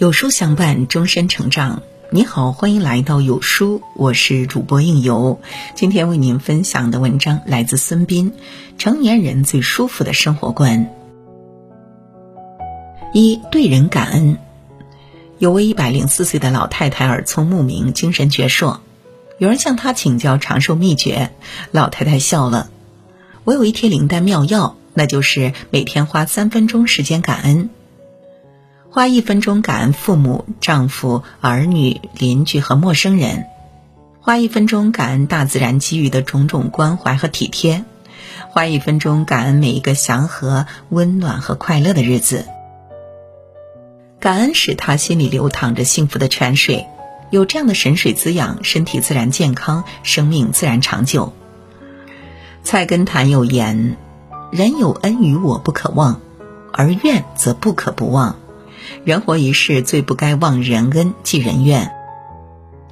有书相伴，终身成长。你好，欢迎来到有书，我是主播应由。今天为您分享的文章来自孙斌，《成年人最舒服的生活观》。一对人感恩。有位一百零四岁的老太太耳聪目明，精神矍铄。有人向她请教长寿秘诀，老太太笑了：“我有一贴灵丹妙药，那就是每天花三分钟时间感恩。”花一分钟感恩父母、丈夫、儿女、邻居和陌生人；花一分钟感恩大自然给予的种种关怀和体贴；花一分钟感恩每一个祥和、温暖和快乐的日子。感恩使他心里流淌着幸福的泉水，有这样的神水滋养，身体自然健康，生命自然长久。菜根谭有言：“人有恩于我不可忘，而怨则不可不忘。”人活一世，最不该忘人恩，记人怨。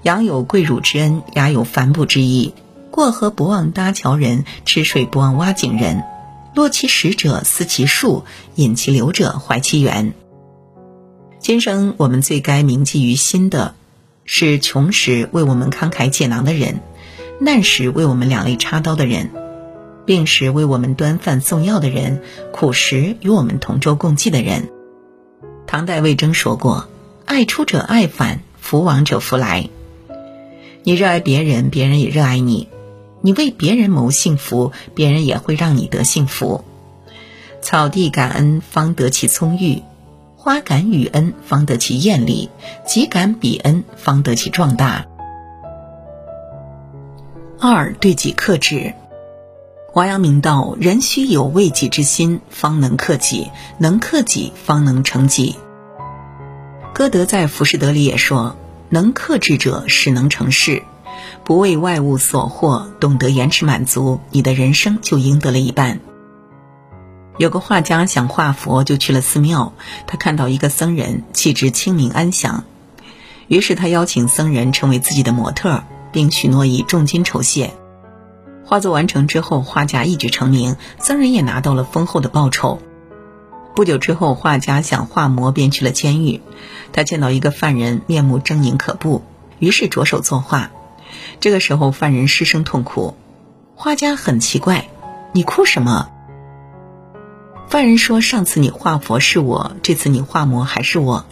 羊有跪乳之恩，鸦有反哺之意。过河不忘搭桥人，吃水不忘挖井人。落其实者思其树，饮其流者怀其源。今生我们最该铭记于心的，是穷时为我们慷慨解囊的人，难时为我们两肋插刀的人，病时为我们端饭送药的人，苦时与我们同舟共济的人。唐代魏征说过：“爱出者爱返，福往者福来。”你热爱别人，别人也热爱你；你为别人谋幸福，别人也会让你得幸福。草地感恩，方得其葱郁；花感雨恩，方得其艳丽；己感彼恩，方得其壮大。二对己克制。王阳明道：“人须有为己之心，方能克己；能克己，方能成己。”歌德在《浮士德》里也说：“能克制者，是能成事。不为外物所惑，懂得延迟满足，你的人生就赢得了一半。”有个画家想画佛，就去了寺庙。他看到一个僧人气质清明安详，于是他邀请僧人成为自己的模特，并许诺以重金酬谢。画作完成之后，画家一举成名，僧人也拿到了丰厚的报酬。不久之后，画家想画魔，便去了监狱。他见到一个犯人面目狰狞可怖，于是着手作画。这个时候，犯人失声痛哭，画家很奇怪：“你哭什么？”犯人说：“上次你画佛是我，这次你画魔还是我。”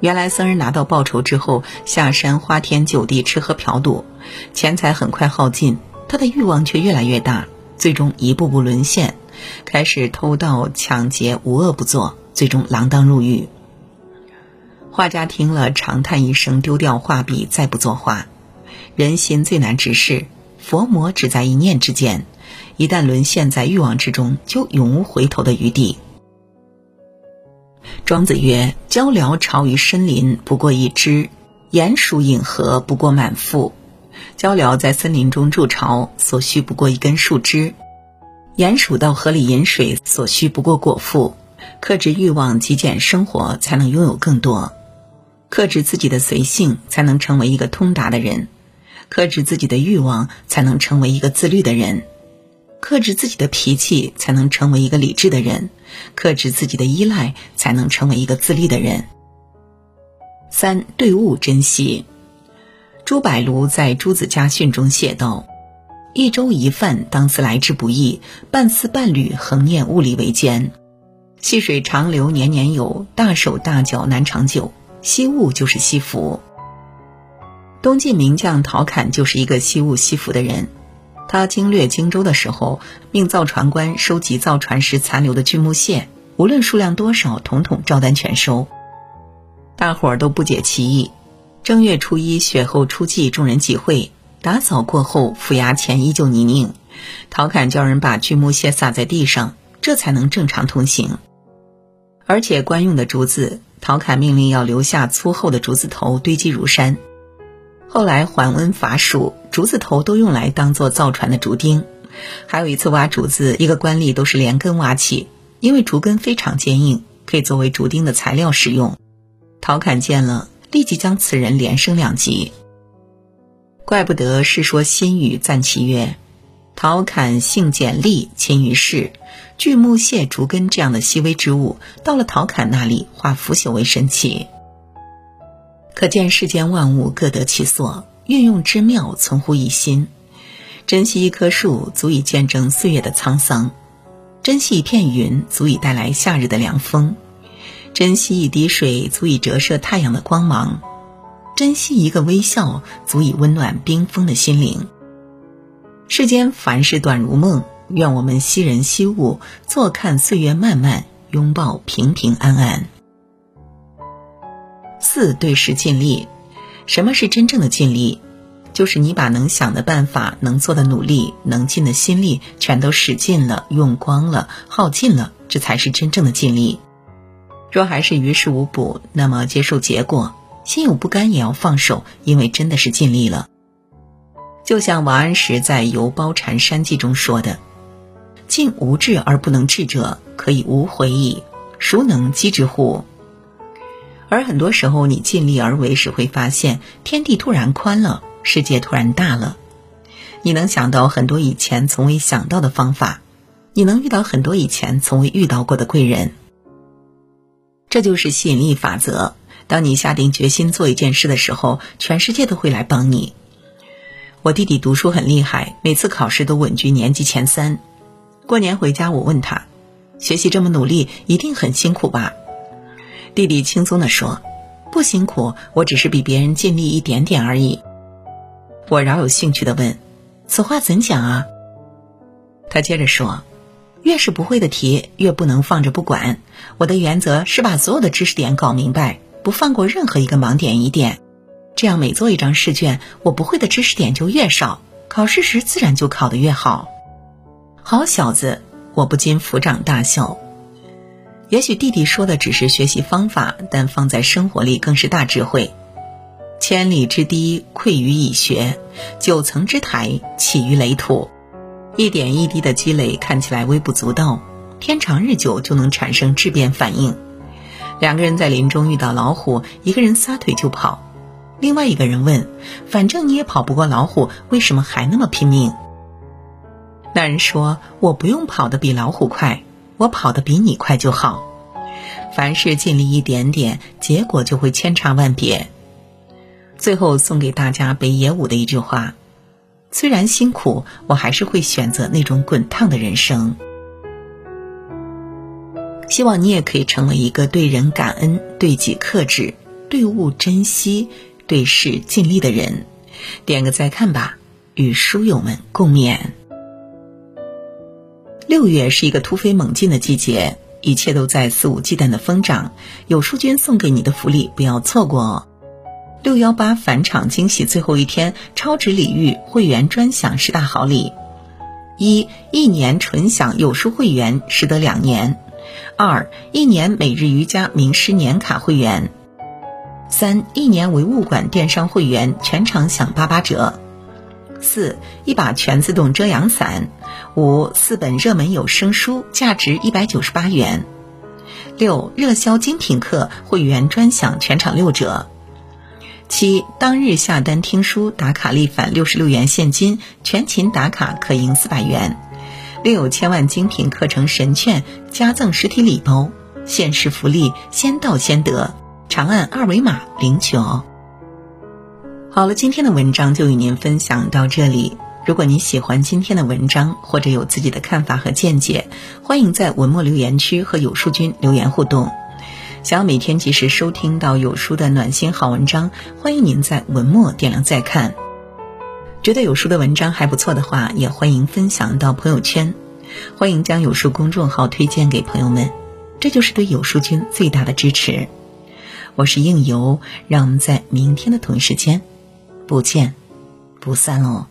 原来僧人拿到报酬之后，下山花天酒地，吃喝嫖赌，钱财很快耗尽。他的欲望却越来越大，最终一步步沦陷，开始偷盗抢劫，无恶不作，最终锒铛入狱。画家听了，长叹一声，丢掉画笔，再不作画。人心最难直视，佛魔只在一念之间，一旦沦陷在欲望之中，就永无回头的余地。庄子曰：“鹪鹩巢于深林，不过一枝；鼹鼠饮河，不过满腹。”鹪鹩在森林中筑巢，所需不过一根树枝；鼹鼠到河里饮水，所需不过果腹。克制欲望，极简生活，才能拥有更多；克制自己的随性，才能成为一个通达的人；克制自己的欲望，才能成为一个自律的人；克制自己的脾气，才能成为一个理智的人；克制自己的依赖，才能成为一个自立的人。三对物珍惜。朱柏庐在《朱子家训》中写道：“一粥一饭，当思来之不易；半丝半缕，恒念物力维艰。细水长流年年有，大手大脚难长久。惜物就是惜福。”东晋名将陶侃就是一个惜物惜福的人。他经略荆州的时候，命造船官收集造船时残留的锯木屑，无论数量多少，统统照单全收。大伙儿都不解其意。正月初一，雪后初霁，众人集会，打扫过后，府衙前依旧泥泞。陶侃叫人把锯木屑撒在地上，这才能正常通行。而且官用的竹子，陶侃命令要留下粗厚的竹子头，堆积如山。后来桓温伐蜀，竹子头都用来当做造船的竹钉。还有一次挖竹子，一个官吏都是连根挖起，因为竹根非常坚硬，可以作为竹钉的材料使用。陶侃见了。立即将此人连升两级。怪不得《世说新语》赞其曰：“陶侃性简丽，勤于事。锯木屑、竹根这样的细微之物，到了陶侃那里，化腐朽为神奇。”可见世间万物各得其所，运用之妙存乎一心。珍惜一棵树，足以见证岁月的沧桑；珍惜一片云，足以带来夏日的凉风；珍惜一滴水，足以折射太阳的光芒；珍惜一个微笑，足以温暖冰封的心灵。世间凡事短如梦，愿我们惜人惜物，坐看岁月漫漫，拥抱平平安安。四对时尽力，什么是真正的尽力？就是你把能想的办法、能做的努力、能尽的心力，全都使尽了、用光了、耗尽了，这才是真正的尽力。若还是于事无补，那么接受结果，心有不甘也要放手，因为真的是尽力了。就像王安石在《游褒禅山记》中说的：“尽无志而不能至者，可以无悔矣。孰能击之乎？”而很多时候，你尽力而为时，会发现天地突然宽了，世界突然大了。你能想到很多以前从未想到的方法，你能遇到很多以前从未遇到过的贵人。这就是吸引力法则。当你下定决心做一件事的时候，全世界都会来帮你。我弟弟读书很厉害，每次考试都稳居年级前三。过年回家，我问他：“学习这么努力，一定很辛苦吧？”弟弟轻松地说：“不辛苦，我只是比别人尽力一点点而已。”我饶有兴趣地问：“此话怎讲啊？”他接着说：“越是不会的题，越不能放着不管。我的原则是把所有的知识点搞明白，不放过任何一个盲点疑点。”这样每做一张试卷，我不会的知识点就越少，考试时自然就考得越好。好小子，我不禁抚掌大笑。也许弟弟说的只是学习方法，但放在生活里更是大智慧。千里之堤溃于蚁穴，九层之台起于垒土。一点一滴的积累看起来微不足道，天长日久就能产生质变反应。两个人在林中遇到老虎，一个人撒腿就跑。另外一个人问：“反正你也跑不过老虎，为什么还那么拼命？”那人说：“我不用跑得比老虎快，我跑得比你快就好。凡事尽力一点点，结果就会千差万别。”最后送给大家北野武的一句话：“虽然辛苦，我还是会选择那种滚烫的人生。”希望你也可以成为一个对人感恩、对己克制、对物珍惜。对事尽力的人，点个再看吧，与书友们共勉。六月是一个突飞猛进的季节，一切都在肆无忌惮的疯长。有书君送给你的福利，不要错过哦！六幺八返场惊喜最后一天，超值礼遇会员专享十大好礼：一、一年纯享有书会员，实得两年；二、一年每日瑜伽名师年卡会员。三一年为物馆电商会员，全场享八八折。四一把全自动遮阳伞。五四本热门有声书，价值一百九十八元。六热销精品课，会员专享全场六折。七当日下单听书打卡立返六十六元现金，全勤打卡可赢四百元。另有千万精品课程神券，加赠实体礼包，限时福利，先到先得。长按二维码领取哦。好了，今天的文章就与您分享到这里。如果您喜欢今天的文章，或者有自己的看法和见解，欢迎在文末留言区和有书君留言互动。想要每天及时收听到有书的暖心好文章，欢迎您在文末点亮再看。觉得有书的文章还不错的话，也欢迎分享到朋友圈，欢迎将有书公众号推荐给朋友们，这就是对有书君最大的支持。我是应由，让我们在明天的同一时间不见不散喽。